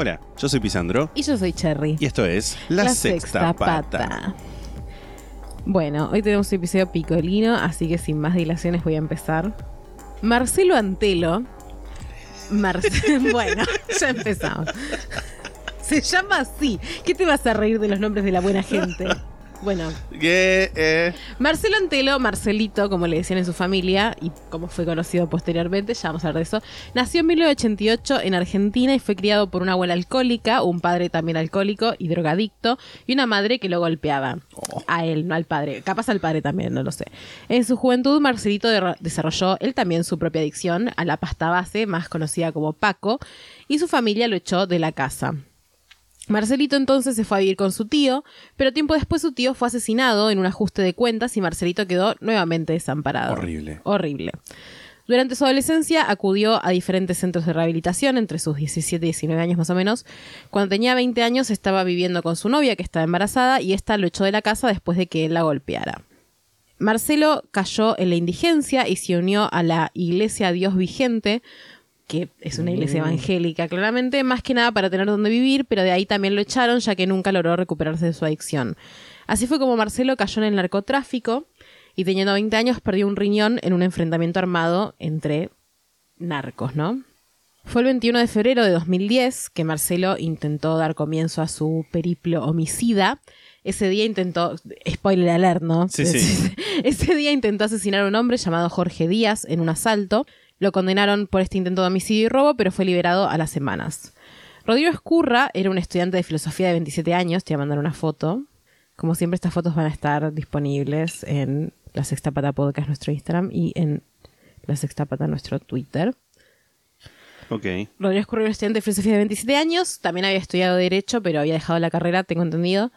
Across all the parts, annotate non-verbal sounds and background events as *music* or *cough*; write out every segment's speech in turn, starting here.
Hola, yo soy Pisandro Y yo soy Cherry. y esto es La, Sexta, Pata. Bueno, hoy tenemos un episodio picolino, así que sin más dilaciones voy a empezar. Marcelo Antelo. Marce- *laughs* *laughs* bueno, ya empezamos. Se llama así. ¿Qué te vas a reír de los nombres de la buena gente? Bueno, eh, Marcelo Antelo, Marcelito, como le decían en su familia, y como fue conocido posteriormente, ya vamos a hablar de eso, nació en 1988 en Argentina y fue criado por una abuela alcohólica, un padre también alcohólico y drogadicto, y una madre que lo golpeaba. A él, no al padre. Capaz al padre también, no lo sé. En su juventud, Marcelito de- desarrolló él también su propia adicción a la pasta base, más conocida como Paco, y su familia lo echó de la casa. Marcelito entonces se fue a vivir con su tío, pero tiempo después su tío fue asesinado en un ajuste de cuentas y Marcelito quedó nuevamente desamparado. Horrible. Horrible. Durante su adolescencia acudió a diferentes centros de rehabilitación, entre sus 17 y 19 años más o menos. Cuando tenía 20 años estaba viviendo con su novia que estaba embarazada y ésta lo echó de la casa después de que él la golpeara. Marcelo cayó en la indigencia y se unió a la Iglesia Dios Vigente, que es una iglesia evangélica claramente, más que nada para tener donde vivir, pero de ahí también lo echaron ya que nunca logró recuperarse de su adicción. Así fue como Marcelo cayó en el narcotráfico y teniendo 20 años perdió un riñón en un enfrentamiento armado entre narcos, ¿no? Fue el 21 de febrero de 2010 que Marcelo intentó dar comienzo a su periplo homicida. Ese día intentó, spoiler alert, ¿no? Sí, sí. *laughs* Ese día intentó asesinar a un hombre llamado Jorge Díaz en un asalto. Lo condenaron por este intento de homicidio y robo, pero fue liberado a las semanas. Rodrigo Escurra era un estudiante de filosofía de 27 años, te voy a mandar una foto. Como siempre, estas fotos van a estar disponibles en La Sexta Pata Podcast, nuestro Instagram, y en La Sexta Pata, nuestro Twitter. ok. Rodrigo Escurra era un estudiante de filosofía de 27 años, también había estudiado Derecho, pero había dejado la carrera, tengo entendido.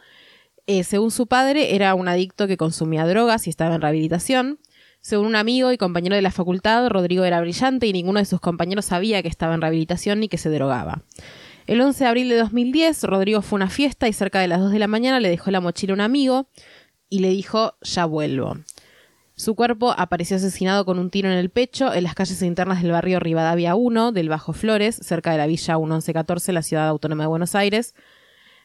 Eh, según su padre, era un adicto que consumía drogas y estaba en rehabilitación. Según un amigo y compañero de la facultad, Rodrigo era brillante y ninguno de sus compañeros sabía que estaba en rehabilitación ni que se drogaba. El 11 de abril de 2010, Rodrigo fue a una fiesta y cerca de las 2 de la mañana le dejó la mochila a un amigo y le dijo, ya vuelvo. Su cuerpo apareció asesinado con un tiro en el pecho en las calles internas del barrio Rivadavia 1 del Bajo Flores, cerca de la Villa 1114, la ciudad autónoma de Buenos Aires,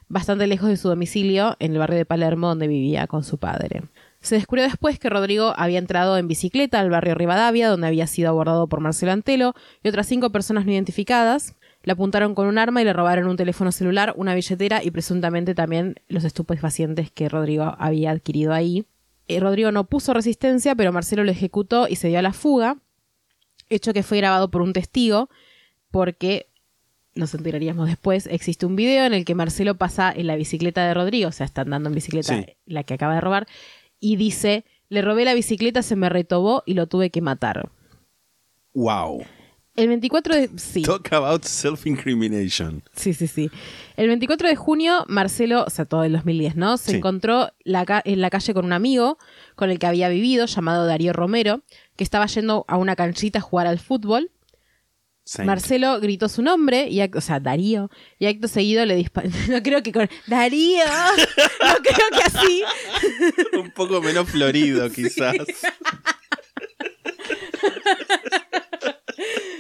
bastante lejos de su domicilio, en el barrio de Palermo, donde vivía con su padre. Se descubrió después que Rodrigo había entrado en bicicleta al barrio Rivadavia, donde había sido abordado por Marcelo Antelo y otras cinco personas no identificadas. Le apuntaron con un arma y le robaron un teléfono celular, una billetera y presuntamente también los estupefacientes que Rodrigo había adquirido ahí. Eh, Rodrigo no puso resistencia, pero Marcelo lo ejecutó y se dio a la fuga, hecho que fue grabado por un testigo, porque nos enteraríamos después, existe un video en el que Marcelo pasa en la bicicleta de Rodrigo, o sea, está andando en bicicleta Sí. la que acaba de robar, y dice, le robé la bicicleta, se me retobó y lo tuve que matar. Wow. El 24 de... Sí. Talk about self-incrimination. Sí, sí, sí. El 24 de junio, Marcelo, o sea, todo el 2010, ¿no? Se Sí. encontró la en la calle con un amigo con el que había vivido, llamado Darío Romero, que estaba yendo a una canchita a jugar al fútbol. Saint. Marcelo gritó su nombre, y, ac- o sea, Darío, y acto seguido le disparó. *laughs* No creo que con. ¡Darío! *laughs* No creo que así. Un poco menos florido, *laughs* quizás.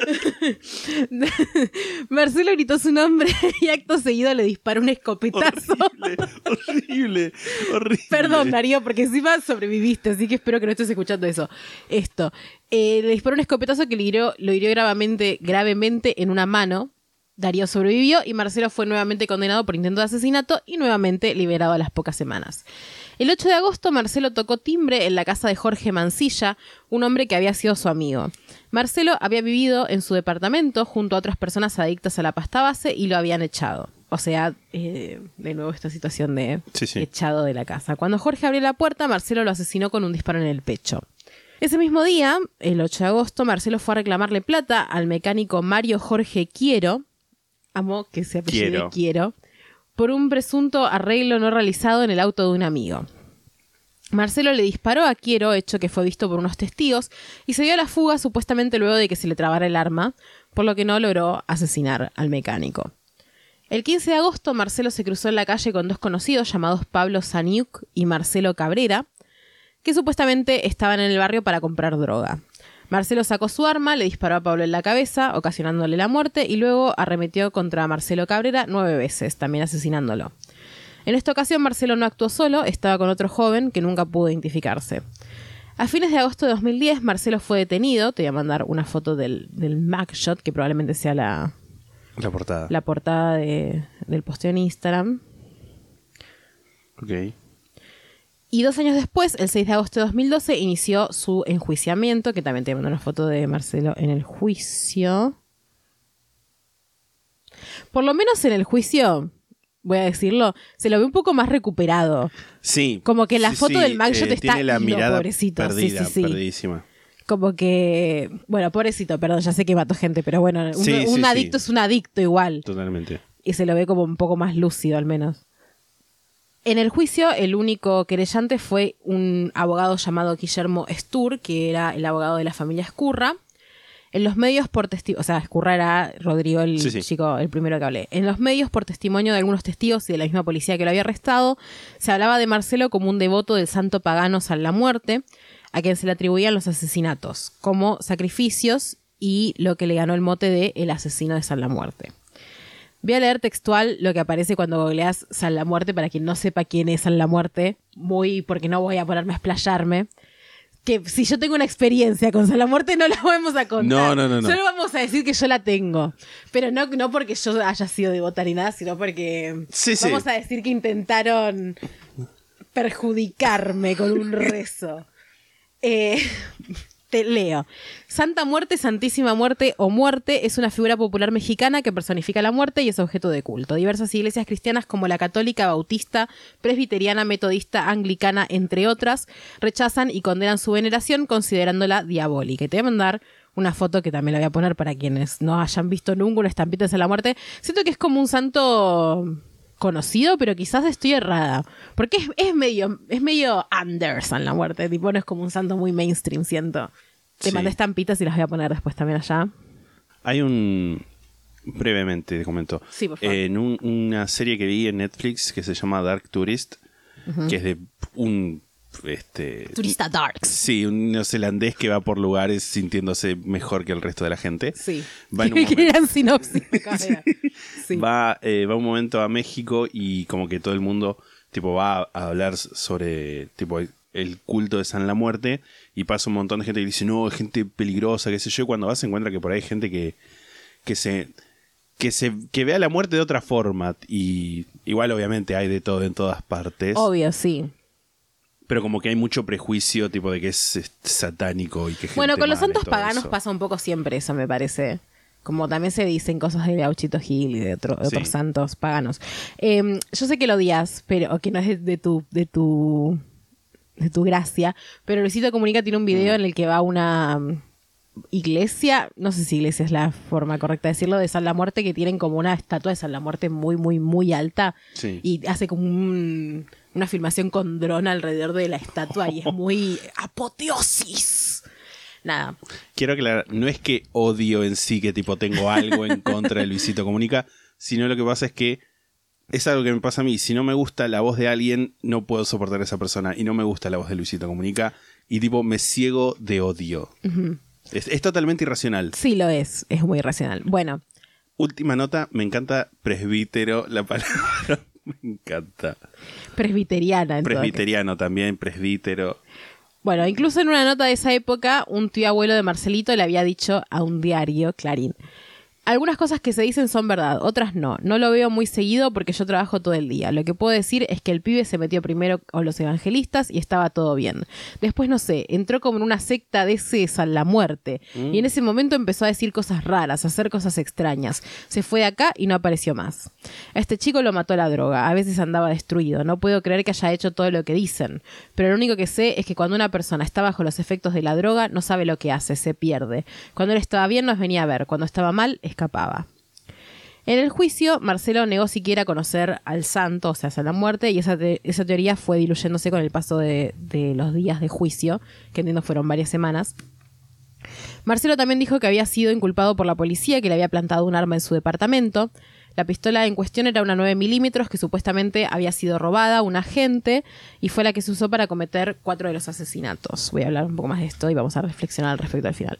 *laughs* Marcelo gritó su nombre *laughs* y acto seguido le disparó un escopetazo. horrible, horrible, horrible. Perdón, Darío, porque encima sobreviviste, así que espero que no estés escuchando eso. Esto. Eh, le disparó un escopetazo que le hirió- lo hirió gravemente, gravemente en una mano. Darío sobrevivió y Marcelo fue nuevamente condenado por intento de asesinato y nuevamente liberado a las pocas semanas. El 8 de agosto, Marcelo tocó timbre en la casa de Jorge Mancilla, un hombre que había sido su amigo. Marcelo había vivido en su departamento junto a otras personas adictas a la pasta base y lo habían echado. O sea, eh, de nuevo esta situación de Sí, sí. echado de la casa. Cuando Jorge abrió la puerta, Marcelo lo asesinó con un disparo en el pecho. Ese mismo día, el 8 de agosto, Marcelo fue a reclamarle plata al mecánico Mario Jorge Quiero, amo que se apellide Quiero. Quiero, por un presunto arreglo no realizado en el auto de un amigo. Marcelo le disparó a Quiero, hecho que fue visto por unos testigos, y se dio a la fuga supuestamente luego de que se le trabara el arma, por lo que no logró asesinar al mecánico. El 15 de agosto, Marcelo se cruzó en la calle con dos conocidos llamados Pablo Saniuk y Marcelo Cabrera, que supuestamente estaban en el barrio para comprar droga. Marcelo sacó su arma, le disparó a Pablo en la cabeza, ocasionándole la muerte, y luego arremetió contra Marcelo Cabrera nueve veces, también asesinándolo. En esta ocasión Marcelo no actuó solo, estaba con otro joven que nunca pudo identificarse. A fines de agosto de 2010, Marcelo fue detenido. Te voy a mandar una foto del, del mugshot, que probablemente sea la, La portada. la portada de- del posteo en Instagram. Ok. Y dos años después, el 6 de agosto de 2012, inició su enjuiciamiento, que también te mando una foto de Marcelo en el juicio. Por lo menos en el juicio, voy a decirlo, se lo ve un poco más recuperado. Sí. Como que la sí, foto sí, del mugshot eh, está Tiene la mirada pobrecito. Perdida, sí, sí. perdidísima. Como que, bueno, pobrecito, perdón, ya sé que mató gente, pero bueno, un, un adicto es un adicto igual. Totalmente. y se lo ve como un poco más lúcido al menos. En el juicio, el único querellante fue un abogado llamado Guillermo Stur, que era el abogado de la familia Escurra. En los medios por testimonio, o sea, Escurra era Rodrigo, el Sí, sí. chico, el primero que hablé. En los medios por testimonio de algunos testigos y de la misma policía que lo había arrestado, se hablaba de Marcelo como un devoto del santo pagano San la Muerte, a quien se le atribuían los asesinatos, como sacrificios y lo que le ganó el mote de el asesino de San la Muerte. Voy a leer textual lo que aparece cuando googleas San la Muerte, para quien no sepa quién es San la Muerte, muy porque no voy a ponerme a explayarme. Que si yo tengo una experiencia con San la Muerte, no la vamos a contar. No, no, no, no. Solo vamos a decir que yo la tengo. Pero no, no porque yo haya sido devota ni nada, sino porque Sí, sí. vamos a decir que intentaron perjudicarme con un rezo. Eh, *laughs* te leo. Santa Muerte, Santísima Muerte o Muerte es una figura popular mexicana que personifica la muerte y es objeto de culto. Diversas iglesias cristianas como la católica, bautista, presbiteriana, metodista, anglicana, entre otras, rechazan y condenan su veneración considerándola diabólica. Y te voy a mandar una foto que también la voy a poner para quienes no hayan visto nunca una estampita de la muerte. Siento que es como un santo conocido, pero quizás estoy errada. Porque es, es medio, es medio Anderson la muerte. Tipo, no es como un santo muy mainstream, siento. Te Sí. mandé estampitas y las voy a poner después también allá. Hay un. Brevemente te comento. Sí, por favor. En un- una serie que vi en Netflix que se llama Dark Tourist, que es de un. Este, Turista Darks. Sí, un neozelandés que va por lugares sintiéndose mejor que el resto de la gente. Sí. Va en un *laughs* momento- sinopsis. *laughs* Sí. va, eh, va un momento a México y como que todo el mundo tipo va a hablar sobre tipo el, culto de San la Muerte y pasa un montón de gente que dice no, es gente peligrosa, qué sé yo, y cuando vas se encuentra que por ahí hay gente que, que se que se que vea la muerte de otra forma y igual obviamente hay de todo en todas partes, Obvio, sí. Pero como que hay mucho prejuicio tipo de que es, satánico y que Bueno, gente con los santos paganos eso. pasa un poco siempre eso, me parece. Como también se dicen cosas de Gauchito Gil y de, otro- de otros Sí. santos paganos. Eh, yo sé que lo odias, pero que no es de, de tu, de tu de tu gracia, pero Luisito Comunica tiene un Mm. video en el que va una mm, iglesia, no sé si iglesia es la forma correcta de decirlo, de San la Muerte, que tienen como una estatua de San la Muerte muy, muy, muy alta. Sí. Y hace como un- una filmación con dron alrededor de la estatua y es *laughs* muy apoteosis. Nada. Quiero aclarar, no es que odio en sí que tipo tengo algo en contra de Luisito Comunica, sino lo que pasa es que es algo que me pasa a mí. Si no me gusta la voz de alguien, no puedo soportar a esa persona. Y no me gusta la voz de Luisito Comunica. Y tipo, me ciego de odio. Es, es totalmente irracional. Sí lo es, es muy racional. Bueno, Última nota, me encanta presbítero, la palabra. *laughs* me encanta. presbiteriana. en Presbiteriano también, presbítero. Bueno, incluso en una nota de esa época, un tío abuelo de Marcelito le había dicho a un diario, Clarín, Algunas cosas que se dicen son verdad, otras no. No lo veo muy seguido porque yo trabajo todo el día. Lo que puedo decir es que el pibe se metió primero con los evangelistas y estaba todo bien. Después, no sé, entró como en una secta de a la muerte. Y en ese momento empezó a decir cosas raras, a hacer cosas extrañas. Se fue de acá y no apareció más. A este chico lo mató la droga. A veces andaba destruido. No puedo creer que haya hecho todo lo que dicen. Pero lo único que sé es que cuando una persona está bajo los efectos de la droga, no sabe lo que hace, se pierde. Cuando él estaba bien, nos venía a ver. Cuando estaba mal, escapaba. En el juicio, Marcelo negó siquiera conocer al santo, o sea, a la muerte, y esa, te- esa teoría fue diluyéndose con el paso de, de los días de juicio, que entiendo fueron varias semanas. Marcelo también dijo que había sido inculpado por la policía, que le había plantado un arma en su departamento. La pistola en cuestión era una 9 milímetros que supuestamente había sido robada a un agente y fue la que se usó para cometer cuatro de los asesinatos. Voy a hablar un poco más de esto y vamos a reflexionar al respecto al final.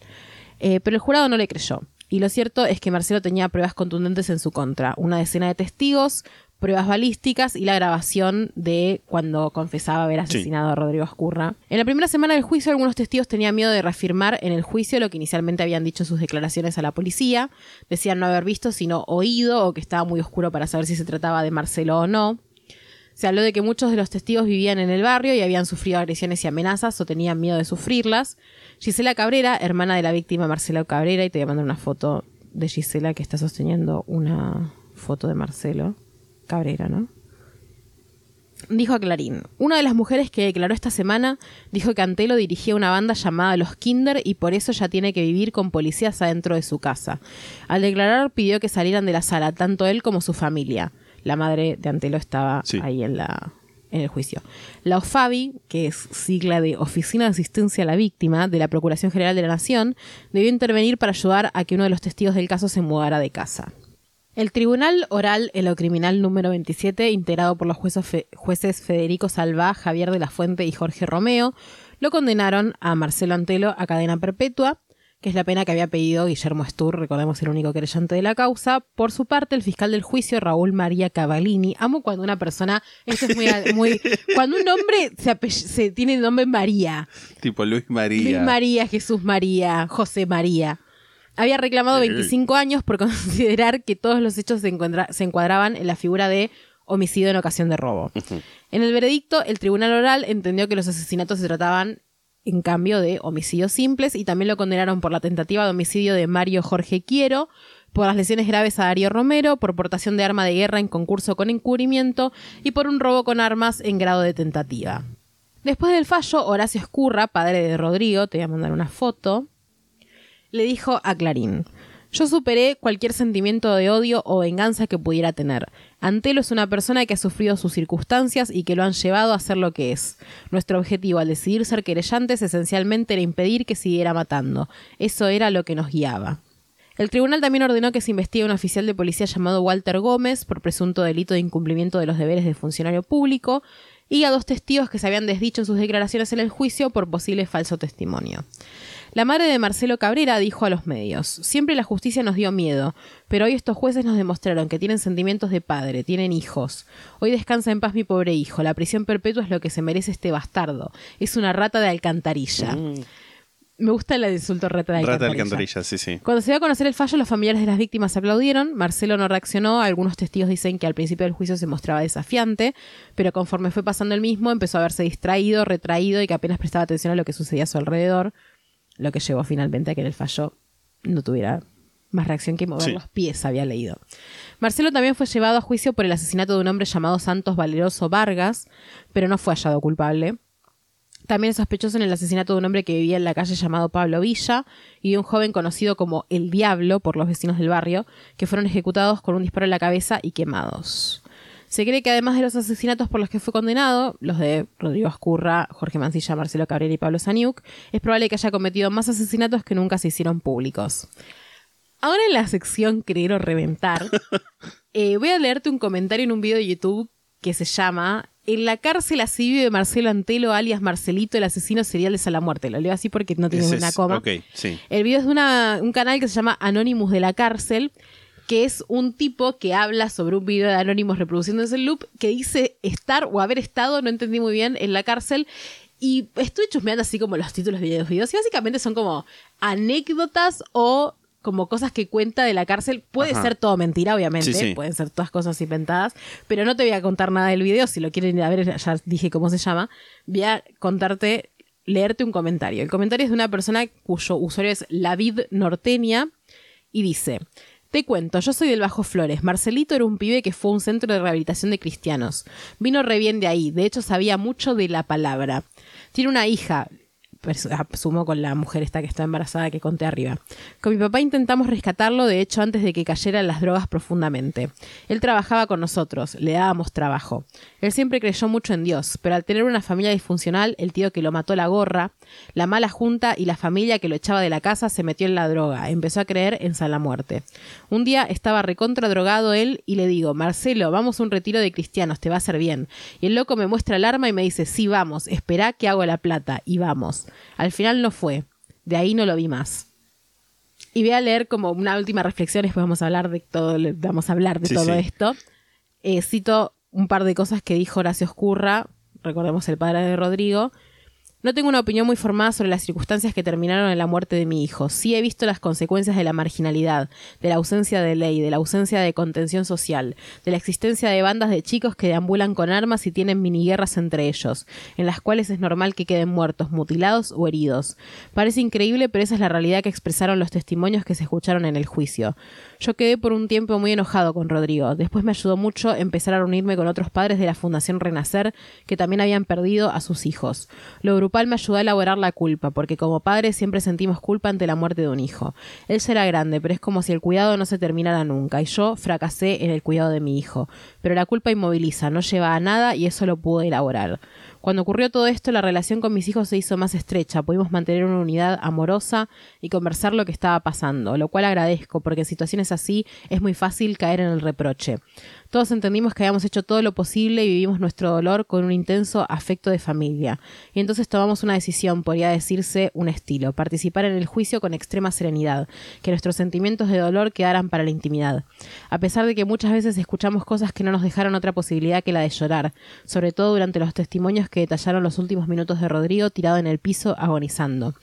Eh, pero el jurado no le creyó. Y lo cierto es que Marcelo tenía pruebas contundentes en su contra. Una decena de testigos, pruebas balísticas y la grabación de cuando confesaba haber asesinado a Rodrigo Escurra. En la primera semana del juicio, algunos testigos tenían miedo de reafirmar en el juicio lo que inicialmente habían dicho sus declaraciones a la policía. Decían no haber visto, sino oído, o que estaba muy oscuro para saber si se trataba de Marcelo o no. Se habló de que muchos de los testigos vivían en el barrio y habían sufrido agresiones y amenazas o tenían miedo de sufrirlas. Gisela Cabrera, hermana de la víctima Marcelo Cabrera, y te voy a mandar una foto de Gisela que está sosteniendo una foto de Marcelo Cabrera, ¿no? Dijo a Clarín, una de las mujeres que declaró esta semana dijo que Antelo dirigía una banda llamada Los Kinder y por eso ya tiene que vivir con policías adentro de su casa. Al declarar pidió que salieran de la sala, tanto él como su familia. La madre de Antelo estaba Sí. ahí en la en el juicio. La OFABI, que es sigla de Oficina de Asistencia a la Víctima de la Procuración General de la Nación, debió intervenir para ayudar a que uno de los testigos del caso se mudara de casa. El Tribunal Oral en lo Criminal número 27, integrado por los fe- jueces Federico Salvá, Javier de la Fuente y Jorge Romeo, lo condenaron a Marcelo Antelo a cadena perpetua, que es la pena que había pedido Guillermo Stur, recordemos el único querellante de la causa. Por su parte, el fiscal del juicio, Raúl María Cavallini, amo cuando una persona, esto es muy, muy *laughs* cuando un hombre se, apell- se tiene el nombre María, Tipo Luis María. Luis María, Jesús María, José María. Había reclamado 25 años por *laughs* considerar que todos los hechos se, se encuadraban en la figura de homicidio en ocasión de robo. En el veredicto, el tribunal oral entendió que los asesinatos se trataban en cambio de homicidios simples y también lo condenaron por la tentativa de homicidio de Mario Jorge Quiero, por las lesiones graves a Darío Romero, por portación de arma de guerra en concurso con encubrimiento y por un robo con armas en grado de tentativa. Después del fallo, Horacio Escurra, padre de Rodrigo, te voy a mandar una foto, le dijo a Clarín, yo superé cualquier sentimiento de odio o venganza que pudiera tener. Antelo es una persona que ha sufrido sus circunstancias y que lo han llevado a ser lo que es. Nuestro objetivo al decidir ser querellantes esencialmente era impedir que siguiera matando. Eso era lo que nos guiaba. El tribunal también ordenó que se investigue a un oficial de policía llamado Walter Gómez por presunto delito de incumplimiento de los deberes de funcionario público y a dos testigos que se habían desdicho en sus declaraciones en el juicio por posible falso testimonio. La madre de Marcelo Cabrera dijo a los medios, siempre la justicia nos dio miedo, pero hoy estos jueces nos demostraron que tienen sentimientos de padre, tienen hijos. Hoy descansa en paz mi pobre hijo, la prisión perpetua es lo que se merece este bastardo, es una rata de alcantarilla. Me gusta el insulto rata de Mm. Rata de alcantarilla. alcantarilla, sí, sí. Cuando se dio a conocer el fallo, los familiares de las víctimas aplaudieron. Marcelo no reaccionó. Algunos testigos dicen que al principio del juicio se mostraba desafiante, pero conforme fue pasando el mismo, empezó a verse distraído, retraído y que apenas prestaba atención a lo que sucedía a su alrededor, lo que llevó finalmente a que en el fallo no tuviera más reacción que mover Sí. los pies, había leído. Marcelo también fue llevado a juicio por el asesinato de un hombre llamado Santos Valeroso Vargas, pero no fue hallado culpable. También es sospechoso en el asesinato de un hombre que vivía en la calle llamado Pablo Villa y de un joven conocido como El Diablo por los vecinos del barrio, que fueron ejecutados con un disparo en la cabeza y quemados. Se cree que además de los asesinatos por los que fue condenado, los de Rodrigo Escurra, Jorge Mancilla, Marcelo Cabrera y Pablo Saniuk, es probable que haya cometido más asesinatos que nunca se hicieron públicos. Ahora en la sección Creer o Reventar, *laughs* eh, voy a leerte un comentario en un video de YouTube que se llama En la cárcel así vive Marcelo Antelo, alias Marcelito, el asesino serial de Salamuerte. Lo leo así porque no tiene una coma. Sí. El video es de una- un canal que se llama Anonymous de la cárcel, que es un tipo que habla sobre un video de Anonymous reproduciéndose el loop, que dice estar o haber estado, no entendí muy bien, en la cárcel. Y estoy chusmeando así como los títulos de los videos. Y básicamente son como anécdotas o como cosas que cuenta de la cárcel. Puede Ajá. ser todo mentira, obviamente. Sí, sí. Pueden ser todas cosas inventadas. Pero no te voy a contar nada del video. Si lo quieren ir a ver, ya dije cómo se llama. Voy a contarte, leerte un comentario. El comentario es de una persona cuyo usuario es Lavid Norteña y dice. Te cuento, yo soy del Bajo Flores. Marcelito era un pibe que fue a un centro de rehabilitación de cristianos. Vino re bien de ahí, de hecho sabía mucho de la palabra. Tiene una hija, asumo con la mujer esta que está embarazada que conté arriba. Con mi papá intentamos rescatarlo, de hecho, antes de que cayera en las drogas profundamente. Él trabajaba con nosotros, le dábamos trabajo. Él siempre creyó mucho en Dios, pero al tener una familia disfuncional, el tío que lo mató la gorra, la mala junta y la familia que lo echaba de la casa se metió en la droga, empezó a creer en la Muerte. Un día estaba recontra drogado él y le digo, Marcelo, vamos a un retiro de cristianos, te va a hacer bien. Y el loco me muestra el arma y me dice, sí, vamos, espera que hago la plata, y vamos. Al final no fue, de ahí no lo vi más. Y voy a leer como una última reflexión, después vamos a hablar de todo, vamos a hablar de Sí, todo sí. esto. Eh, cito un par de cosas que dijo Horacio Escurra, recordemos el padre de Rodrigo. No tengo una opinión muy formada sobre las circunstancias que terminaron en la muerte de mi hijo. Sí he visto las consecuencias de la marginalidad, de la ausencia de ley, de la ausencia de contención social, de la existencia de bandas de chicos que deambulan con armas y tienen miniguerras entre ellos, en las cuales es normal que queden muertos, mutilados o heridos. Parece increíble, pero esa es la realidad que expresaron los testimonios que se escucharon en el juicio. Yo quedé por un tiempo muy enojado con Rodrigo. Después me ayudó mucho empezar a reunirme con otros padres de la Fundación Renacer que también habían perdido a sus hijos. Lo grupal me ayudó a elaborar la culpa, porque como padres siempre sentimos culpa ante la muerte de un hijo. Él será grande, pero es como si el cuidado no se terminara nunca, y yo fracasé en el cuidado de mi hijo. Pero la culpa inmoviliza, no lleva a nada y eso lo pude elaborar. Cuando ocurrió todo esto, la relación con mis hijos se hizo más estrecha, pudimos mantener una unidad amorosa y conversar lo que estaba pasando, lo cual agradezco, porque en situaciones así es muy fácil caer en el reproche. Todos entendimos que habíamos hecho todo lo posible y vivimos nuestro dolor con un intenso afecto de familia. Y entonces tomamos una decisión, podría decirse un estilo, participar en el juicio con extrema serenidad, que nuestros sentimientos de dolor quedaran para la intimidad. A pesar de que muchas veces escuchamos cosas que no nos dejaron otra posibilidad que la de llorar, sobre todo durante los testimonios que detallaron los últimos minutos de Rodrigo tirado en el piso agonizando.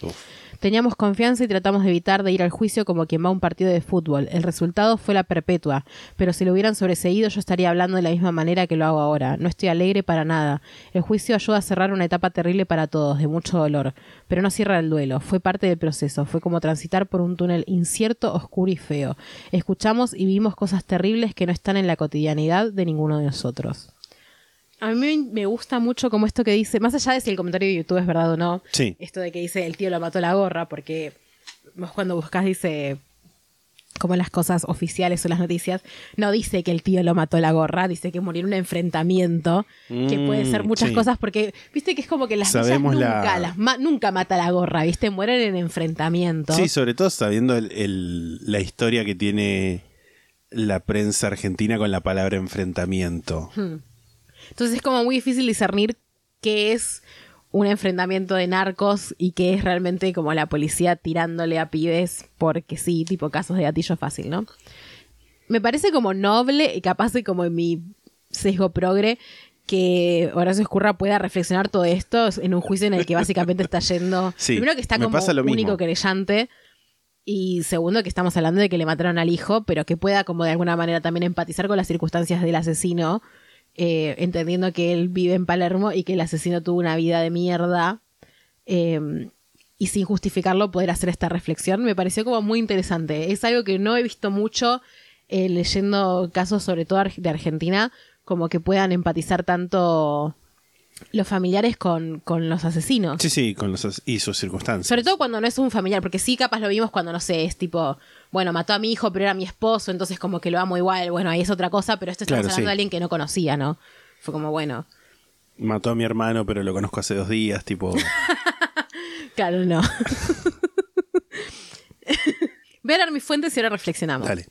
Teníamos confianza y tratamos de evitar de ir al juicio como quien va a un partido de fútbol. El resultado fue la perpetua, pero si lo hubieran sobreseído yo estaría hablando de la misma manera que lo hago ahora. No estoy alegre para nada. El juicio ayuda a cerrar una etapa terrible para todos, de mucho dolor, pero no cierra el duelo. Fue parte del proceso, fue como transitar por un túnel incierto, oscuro y feo. Escuchamos y vimos cosas terribles que no están en la cotidianidad de ninguno de nosotros. A mí me gusta mucho como esto que dice, más allá de si el comentario de YouTube es verdad o no, Sí. esto de que dice el tío lo mató la gorra, porque vos cuando buscas dice como las cosas oficiales o las noticias, no dice que el tío lo mató la gorra, dice que murió en un enfrentamiento, que puede ser Mm, muchas sí. cosas, porque viste que es como que las Sabemos nunca, la- las ma- nunca mata la gorra, viste, mueren en enfrentamiento. Sí, sobre todo sabiendo el- el- la historia que tiene la prensa argentina con la palabra enfrentamiento. Entonces es como muy difícil discernir qué es un enfrentamiento de narcos y qué es realmente como la policía tirándole a pibes porque sí, tipo casos de gatillo fácil, ¿no? Me parece como noble y capaz de como en mi sesgo progre que Horacio Escurra pueda reflexionar todo esto en un juicio en el que básicamente está yendo... *laughs* Sí, primero que está como pasa lo único mismo. querellante y segundo que estamos hablando de que le mataron al hijo, pero que pueda como de alguna manera también empatizar con las circunstancias del asesino, eh, entendiendo que él vive en Palermo y que el asesino tuvo una vida de mierda. eh, y sin justificarlo poder hacer esta reflexión me pareció como muy interesante. Es algo que no he visto mucho eh, leyendo casos sobre todo de Argentina, como que puedan empatizar tanto los familiares con, con los asesinos. Sí, sí, con los y sus circunstancias. Sobre todo cuando no es un familiar, porque sí, capaz lo vimos cuando, no sé, es tipo, bueno, mató a mi hijo, pero era mi esposo, entonces como que lo amo igual, bueno, ahí es otra cosa, pero esto estamos Claro, hablando sí. de alguien que no conocía, ¿no? Fue como, bueno, Mató a mi hermano, pero lo conozco hace dos días, tipo... *laughs* claro, no. *laughs* Dar mis fuentes y ahora reflexionamos. Dale.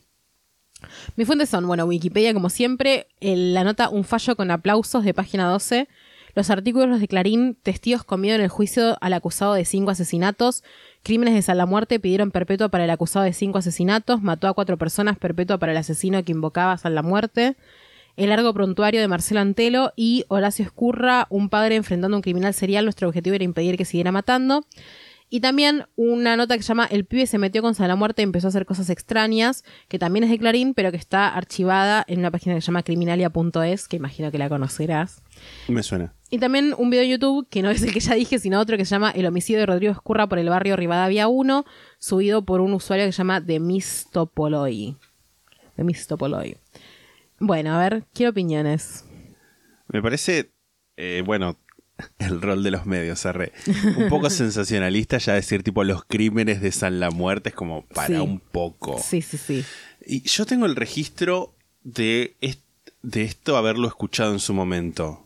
Mis fuentes son, bueno, Wikipedia como siempre, el- la nota Un fallo con aplausos de página 12, los artículos de Clarín, testigos con miedo en el juicio al acusado de cinco asesinatos, crímenes de San la Muerte pidieron perpetua para el acusado de cinco asesinatos, mató a cuatro personas, perpetua para el asesino que invocaba a la Muerte, el largo prontuario de Marcelo Antelo y Horacio Escurra, un padre enfrentando a un criminal serial, nuestro objetivo era impedir que siguiera matando. Y también una nota que se llama El pibe se metió con la muerte y empezó a hacer cosas extrañas, que también es de Clarín, pero que está archivada en una página que se llama criminalia.es, que imagino que la conocerás. Me suena. Y también un video de YouTube, que no es el que ya dije, sino otro que se llama El homicidio de Rodrigo Escurra por el barrio Rivadavia 1, subido por un usuario que se llama Demistopoloi. Demistopoloi. Bueno, a ver, quiero opiniones. Me parece, eh, bueno, el rol de los medios, arre. Un poco *laughs* sensacionalista ya decir tipo los crímenes de San La Muerte es como para Sí. un poco. Sí, sí, sí. Y yo tengo el registro de, est- de esto haberlo escuchado en su momento.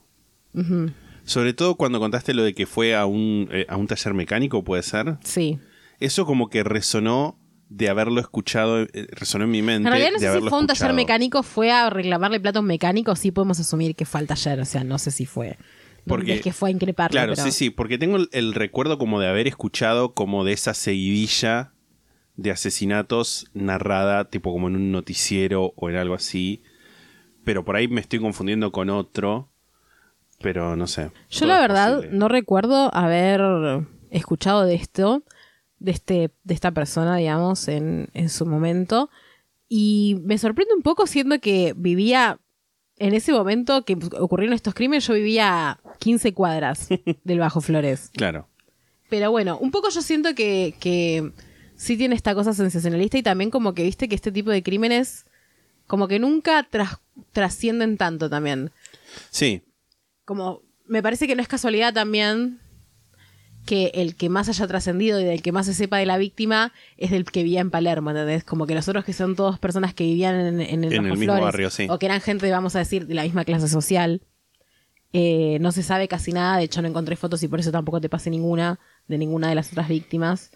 Sobre todo cuando contaste lo de que fue a un, eh, a un taller mecánico, ¿puede ser? Sí. Eso como que resonó de haberlo escuchado, eh, resonó en mi mente. En realidad no de sé si fue un taller escuchado. mecánico, fue a reclamarle platos mecánicos, sí podemos asumir que fue al taller, o sea, no sé si fue. Porque- es que fue a increparlo, Claro, pero- sí, sí, porque tengo el, el recuerdo como de haber escuchado como de esa seguidilla de asesinatos narrada tipo como en un noticiero o en algo así, pero por ahí me estoy confundiendo con otro, pero no sé. Yo la verdad posible. no recuerdo haber escuchado de esto, de, este, de esta persona, digamos, en, en su momento. Y me sorprende un poco siendo que vivía, en ese momento que ocurrieron estos crímenes, yo vivía a 15 cuadras *laughs* del Bajo Flores. Claro. Pero bueno, un poco yo siento que, que sí tiene esta cosa sensacionalista y también como que viste que este tipo de crímenes como que nunca tras- trascienden tanto también. Sí, Como me parece que no es casualidad también que el que más haya trascendido y del que más se sepa de la víctima es del que vivía en Palermo, ¿entendés? Como que los otros que son todos personas que vivían en, en el, En el mismo Flores, barrio, sí. O que eran gente, vamos a decir, de la misma clase social. Eh, no se sabe casi nada, de hecho no encontré fotos y por eso tampoco te pasé ninguna de ninguna de las otras víctimas.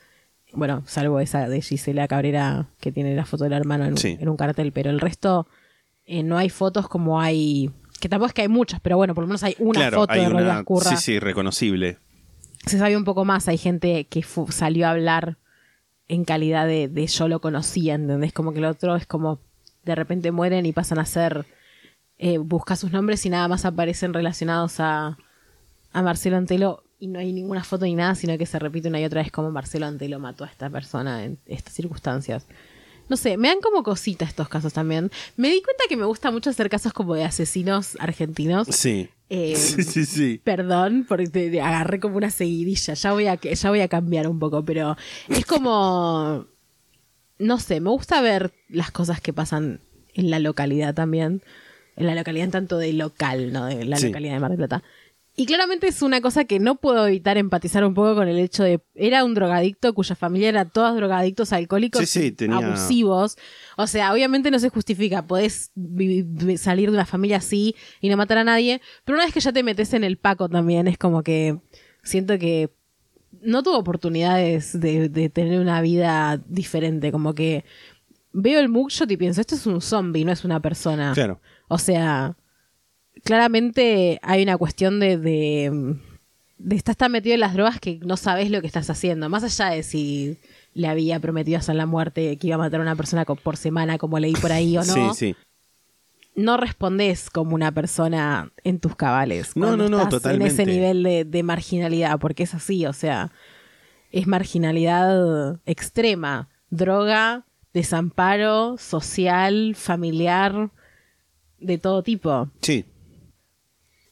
Bueno, salvo esa de Gisela Cabrera que tiene la foto del hermano en, un- Sí. en un cartel, pero el resto eh, no hay fotos como hay... Que tampoco es que hay muchas, pero bueno, por lo menos hay una claro, foto hay de una... Sí, sí, reconocible. Se sabe un poco más, hay gente que salió a hablar en calidad de, de yo lo conocía, ¿entendés? Como que el otro es como de repente mueren y pasan a ser... Eh, busca sus nombres y nada más aparecen relacionados a, a Marcelo Antelo y no hay ninguna foto ni nada, sino que se repite una y otra vez como Marcelo Antelo mató a esta persona en estas circunstancias. No sé, me dan como cosita estos casos también. Me di cuenta que me gusta mucho hacer casos como de asesinos argentinos. Sí. Eh, *laughs* sí, sí, sí. Perdón, porque te, te agarré como una seguidilla. Ya voy, a, ya voy a cambiar un poco, pero es como. No sé, me gusta ver las cosas que pasan en la localidad también. En la localidad, en tanto de local, ¿no? De la Sí. localidad de Mar del Plata. Y claramente es una cosa que no puedo evitar empatizar un poco con el hecho de. Era un drogadicto cuya familia era todos drogadictos alcohólicos Sí, sí, tenía- abusivos. O sea, obviamente no se justifica. Podés salir de una familia así y no matar a nadie. Pero una vez que ya te metes en el paco también, es como que siento que no tuvo oportunidades de, de tener una vida diferente. Como que veo el mugshot y pienso, esto es un zombie, no es una persona. Claro. O sea, claramente hay una cuestión de, de, de estás tan metido en las drogas que no sabes lo que estás haciendo. Más allá de si le había prometido a San la muerte que iba a matar a una persona por semana, como leí por ahí o no. Sí, sí. No respondes como una persona en tus cabales. No, no, no, estás totalmente. En ese nivel de, de marginalidad, porque es así, o sea, es marginalidad extrema. Droga, desamparo, social, familiar, de todo tipo. Sí.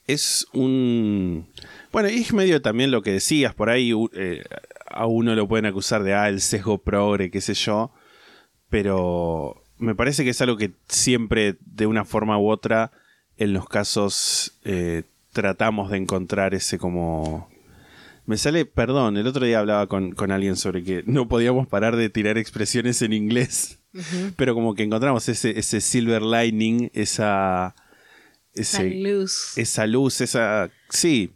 Es un... Bueno, y es medio también lo que decías, por ahí eh, a uno lo pueden acusar de, ah, el sesgo progre, qué sé yo, pero me parece que es algo que siempre, de una forma u otra, en los casos eh, tratamos de encontrar ese como... Me sale, perdón, el otro día hablaba con, con alguien sobre que no podíamos parar de tirar expresiones en inglés, pero como que encontramos ese, ese silver lining, esa... Ese, Esa luz. esa luz, esa... Sí,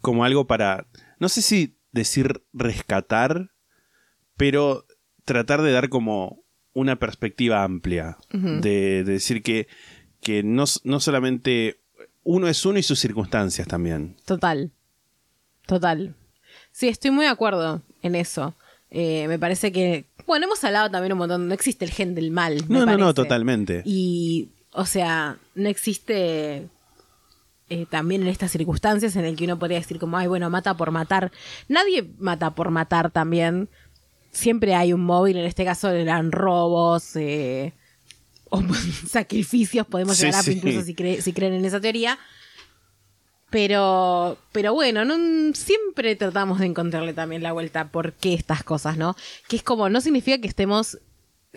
como algo para... No sé si decir rescatar, pero tratar de dar como una perspectiva amplia. de, de decir que, que no, no solamente uno es uno y sus circunstancias también. Total. Total. Sí, estoy muy de acuerdo en eso. Eh, me parece que. Bueno, hemos hablado también un montón. No existe el gen del mal. me No, no, no, totalmente. Y, o sea, no existe eh, también en estas circunstancias en el que uno podría decir como, ay, bueno, mata por matar. Nadie mata por matar también. Siempre hay un móvil, en este caso eran robos, eh, o *laughs* sacrificios, podemos Sí, llegar a sí. incluso si, cre- si creen en esa teoría. Pero, pero bueno, no, siempre tratamos de encontrarle también la vuelta por qué estas cosas, ¿no? Que es como, no significa que estemos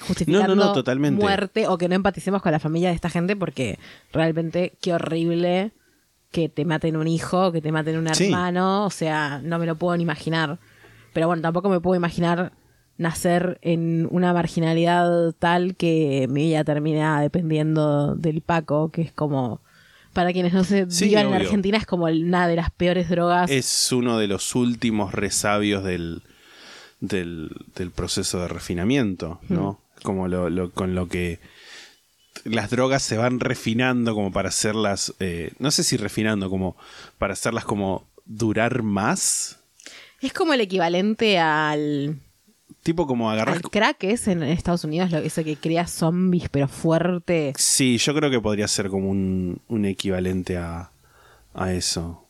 justificando No, no, no, totalmente. muerte o que no empaticemos con la familia de esta gente porque realmente qué horrible que te maten un hijo, que te maten un Sí. hermano, o sea, no me lo puedo ni imaginar. Pero bueno, tampoco me puedo imaginar nacer en una marginalidad tal que mi vida termina dependiendo del Paco, que es como, para quienes no se Sí, vivan en. Argentina, es como una de las peores drogas. Es uno de los últimos resabios del, del, del proceso de refinamiento, ¿no? Como lo, lo- con lo que las drogas se van refinando como para hacerlas, eh, no sé si refinando, como para hacerlas como durar más. Es como el equivalente al, Tipo como agarrar... al crack es en Estados Unidos, lo, eso que crea zombies, pero fuerte. Sí, yo creo que podría ser como un, un equivalente a, a eso.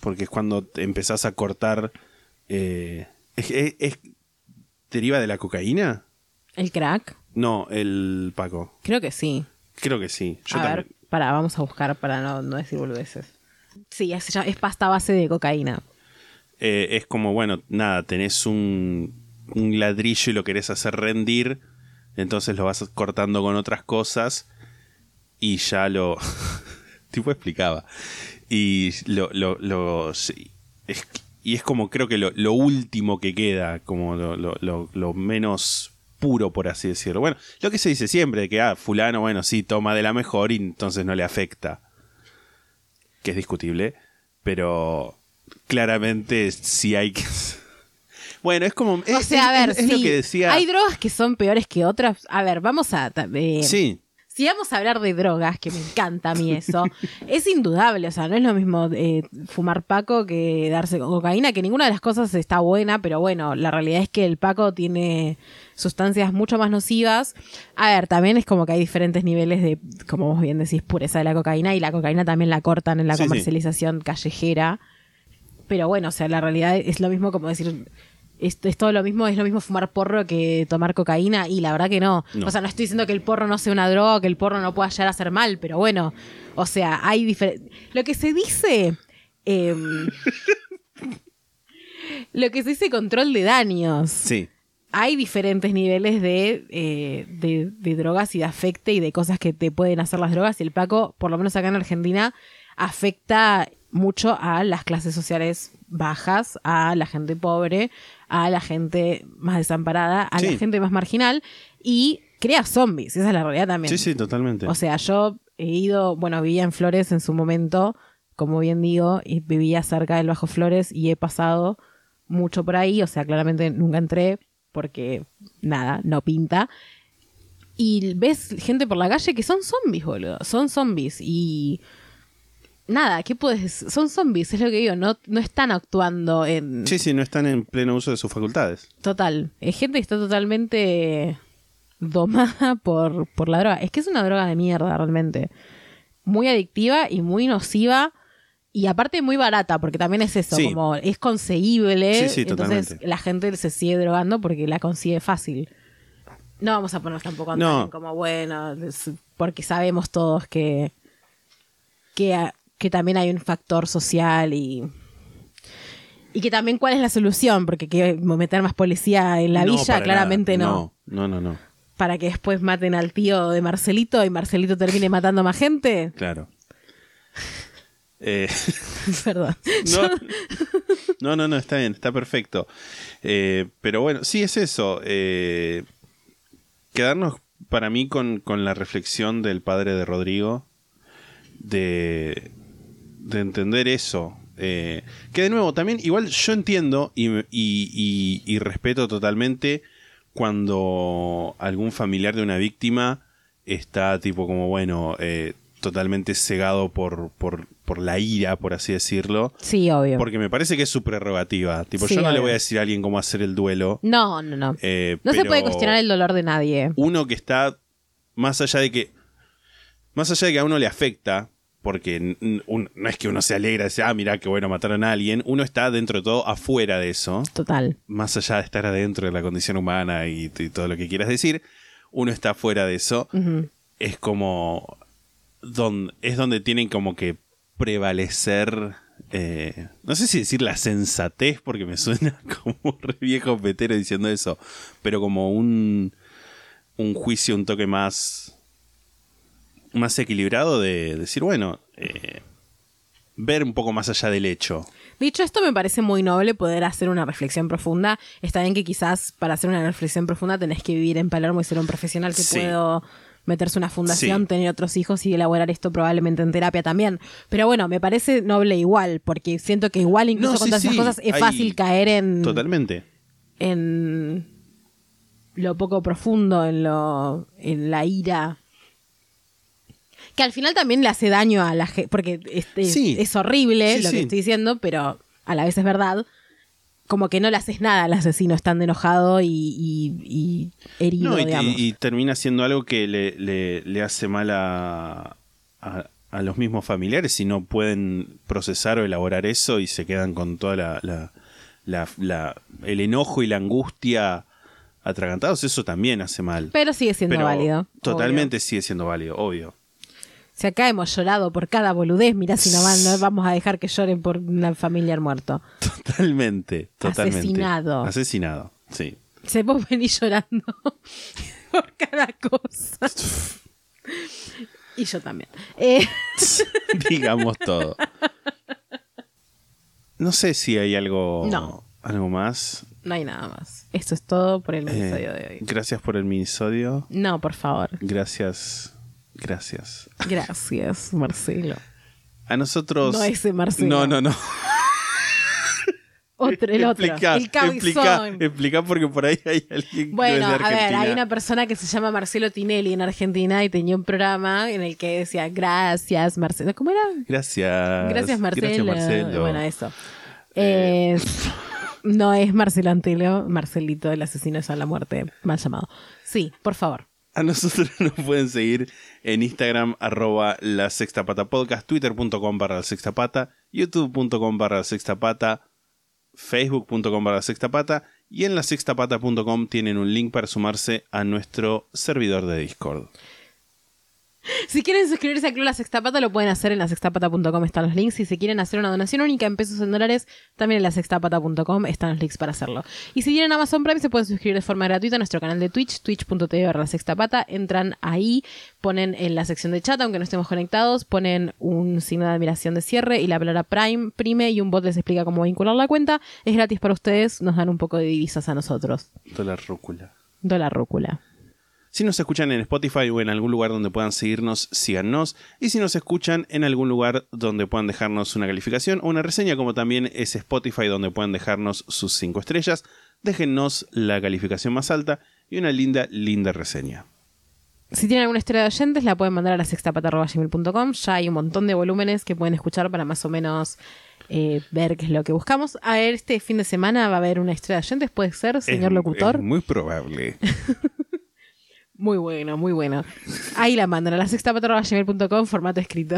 Porque es cuando empezás a cortar... eh, es- es- es- ¿Deriva de la cocaína? ¿El crack? No, el Paco. Creo que sí. Creo que sí. Yo a también. ver, para, vamos a buscar para no, no decir boludeces. Sí, es, es pasta base de cocaína. Eh, es como, bueno, nada, tenés un, un ladrillo y lo querés hacer rendir, entonces lo vas cortando con otras cosas y ya lo... *laughs* tipo explicaba. Y lo... lo, lo- sí, es, y es como creo que lo, lo último que queda, como lo, lo- lo- lo menos puro, por así decirlo. Bueno, lo que se dice siempre, de que, ah, fulano, bueno, sí, toma de la mejor y entonces no le afecta. Que es discutible, pero claramente sí hay que... *laughs* Bueno, es como... O es- sea, a ver, es lo sí, que decía... hay drogas que son peores que otras. A ver, vamos a... eh, Sí, Si vamos a hablar de drogas, que me encanta a mí eso, *laughs* es indudable, o sea, no es lo mismo eh, fumar paco que darse co- cocaína, que ninguna de las cosas está buena, pero bueno, la realidad es que el paco tiene sustancias mucho más nocivas. A ver, también es como que hay diferentes niveles de, como vos bien decís, pureza de la cocaína, y la cocaína también la cortan en la Sí, sí. comercialización callejera. Pero bueno, o sea, la realidad es lo mismo como decir... Es, es todo lo mismo, es lo mismo fumar porro que tomar cocaína y la verdad que no. No. O sea, no estoy diciendo que el porro no sea una droga, que el porro no pueda llegar a hacer mal, pero bueno, o sea, hay diferentes... Lo que se dice... em, *laughs* lo que se dice control de daños. sí. Hay diferentes niveles de, eh, de, de drogas y de afecte y de cosas que te pueden hacer las drogas. Y el Paco, por lo menos acá en Argentina, afecta mucho a las clases sociales bajas, a la gente pobre, a la gente más desamparada, a Sí. la gente más marginal y crea zombies. Esa es la realidad también. Sí, sí, totalmente. O sea, yo he ido, bueno, vivía en Flores en su momento, como bien digo, y vivía cerca del Bajo Flores y he pasado mucho por ahí, o sea, claramente nunca entré porque nada, no pinta. Y ves gente por la calle que son zombies, boludo, son zombies y nada, ¿qué puedes? Son zombies, es lo que digo, no, no están actuando en... Sí, sí, no están en pleno uso de sus facultades. Total. Es gente que está totalmente domada por, por la droga. Es que es una droga de mierda, realmente. Muy adictiva y muy nociva. Y aparte muy barata, porque también es eso, Sí. como es conseguible. Sí, sí, entonces totalmente. la gente se sigue drogando porque la consigue fácil. No vamos a ponernos tampoco No. como bueno, porque sabemos todos que, que, que también hay un factor social y, y que también cuál es la solución, porque que meter más policía en la No, villa, claramente nada. no. No, no, no. Para que después maten al tío de Marcelito y Marcelito termine matando más gente. Claro. *laughs* Eh, *laughs* Perdón. no, no, no, no, está bien, está perfecto. Eh, pero bueno, sí es eso. eh, quedarnos para mí con, con la reflexión del padre de Rodrigo de, de entender eso. eh, que de nuevo, también, igual yo entiendo y, y- y- y respeto totalmente cuando algún familiar de una víctima está tipo como, bueno, eh, totalmente cegado por, por, por la ira, por así decirlo. Sí, obvio. Porque me parece que es su prerrogativa. Tipo, Sí, yo no le voy a decir a alguien cómo hacer el duelo. No, no, no. eh, no se puede cuestionar el dolor de nadie. Uno que está más allá de que. Más allá de que a uno le afecta, porque un- no es que uno se alegra y dice, ah, mira qué bueno, mataron a alguien. Uno está dentro de todo afuera de eso, Total. más allá de estar adentro de la condición humana y, y todo lo que quieras decir, uno está fuera de eso. Es como. Don, es donde tienen como que prevalecer. eh, no sé si decir la sensatez, porque me suena *laughs* como un re viejo petero diciendo eso, pero como un, un juicio un toque más. Más equilibrado de decir, bueno, eh, ver un poco más allá del hecho. Dicho esto, me parece muy noble poder hacer una reflexión profunda. Está bien que quizás para hacer una reflexión profunda tenés que vivir en Palermo y ser un profesional que Sí. puedo meterse una fundación, Sí. tener otros hijos y elaborar esto probablemente en terapia también. Pero bueno, me parece noble igual, porque siento que igual incluso No, con todas esas cosas es hay- fácil caer en, Totalmente. en lo poco profundo, en lo en la ira. Que al final también le hace daño a la gente, porque este, Sí. es horrible Sí, lo sí. que estoy diciendo, pero a la vez es verdad. Como que no le haces nada al asesino estando enojado y, y- y herido, No, y, digamos. y- termina siendo algo que le, le- le hace mal a, a- a los mismos familiares si no pueden procesar o elaborar eso y se quedan con toda la, la- la- la- el enojo y la angustia atragantados. Eso también hace mal. Pero sigue siendo Pero válido. Totalmente sigue siendo válido, obvio. Si acá hemos llorado por cada boludez, mirá si no van, no vamos a dejar que lloren por un familiar muerto. Totalmente, totalmente. Asesinado. Asesinado, sí. Se vos venís llorando *laughs* por cada cosa. y yo también. Eh, *laughs* Digamos todo. No sé si hay algo, No. algo más. no hay nada más. Esto es todo por el Eh, episodio de hoy. Gracias por el minisodio. No, por favor. Gracias. Gracias. Gracias, Marcelo. A nosotros. No ese Marcelo. No, no, no. *laughs* Otro, el otro. Explica, el explica, explica porque por ahí hay alguien que Bueno, a ver, hay una persona que se llama Marcelo Tinelli en Argentina y tenía un programa en el que decía gracias, Marcelo. ¿Cómo era? Gracias. Gracias, Marcelo. Gracias, Marcelo. Bueno, eso. Eh, *laughs* no es Marcelo Antelo, Marcelito, el asesino es a la muerte, mal llamado. Sí, por favor. A nosotros *laughs* nos pueden seguir en Instagram, arroba la sexta pata podcast, twitter.com barra la sexta pata, youtube.com barra la sexta pata, facebook.com barra la sexta pata y en la sextapata.com tienen un link para sumarse a nuestro servidor de Discord. *laughs* Si quieren suscribirse a Club La Sextapata, lo pueden hacer en lasextapata.com, están los links. Si se quieren hacer una donación única en pesos en dólares, también en lasextapata.com están los links para hacerlo. Y si tienen Amazon Prime, se pueden suscribir de forma gratuita a nuestro canal de Twitch, twitch.tv barra sextapata. Entran ahí, ponen en la sección de chat, aunque no estemos conectados, ponen un signo de admiración de cierre y la palabra Prime, Prime, y un bot les explica cómo vincular la cuenta. Es gratis para ustedes, nos dan un poco de divisas a nosotros. Dólar rúcula. Dólar rúcula. Si nos escuchan en Spotify o en algún lugar donde puedan seguirnos, síganos. Y si nos escuchan en algún lugar donde puedan dejarnos una calificación o una reseña, como también es Spotify donde puedan dejarnos sus 5 estrellas, déjennos la calificación más alta y una linda, linda reseña. Si tienen alguna historia de oyentes, la pueden mandar a la sextapata.gmail.com. Ya hay un montón de volúmenes que pueden escuchar para más o menos eh, ver qué es lo que buscamos. A ver, este fin de semana va a haber una historia de oyentes, puede ser, señor Es- locutor. es muy probable. *laughs* Muy bueno, muy bueno. Ahí la mandan a la sextapata.gmail.com, formato escrito.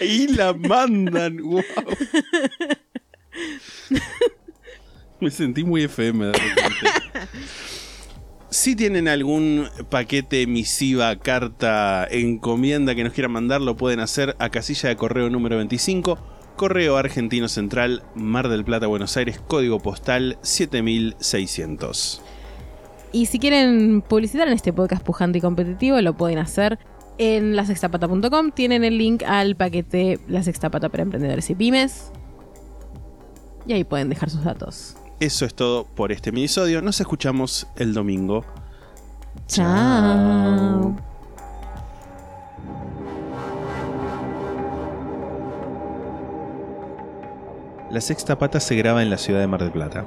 Ahí la mandan. Wow. Me sentí muy FM. Si tienen algún paquete, misiva, carta, encomienda que nos quieran mandar, lo pueden hacer a casilla de correo número 25, Correo Argentino Central, Mar del Plata, Buenos Aires, código postal 7600. Y si quieren publicitar en este podcast pujante y competitivo, lo pueden hacer en lasextapata.com. Tienen el link al paquete La Sextapata para Emprendedores y Pymes. Y ahí pueden dejar sus datos. Eso es todo por este minisodio. Nos escuchamos el domingo. Chao. La Sexta Pata se graba en la ciudad de Mar del Plata.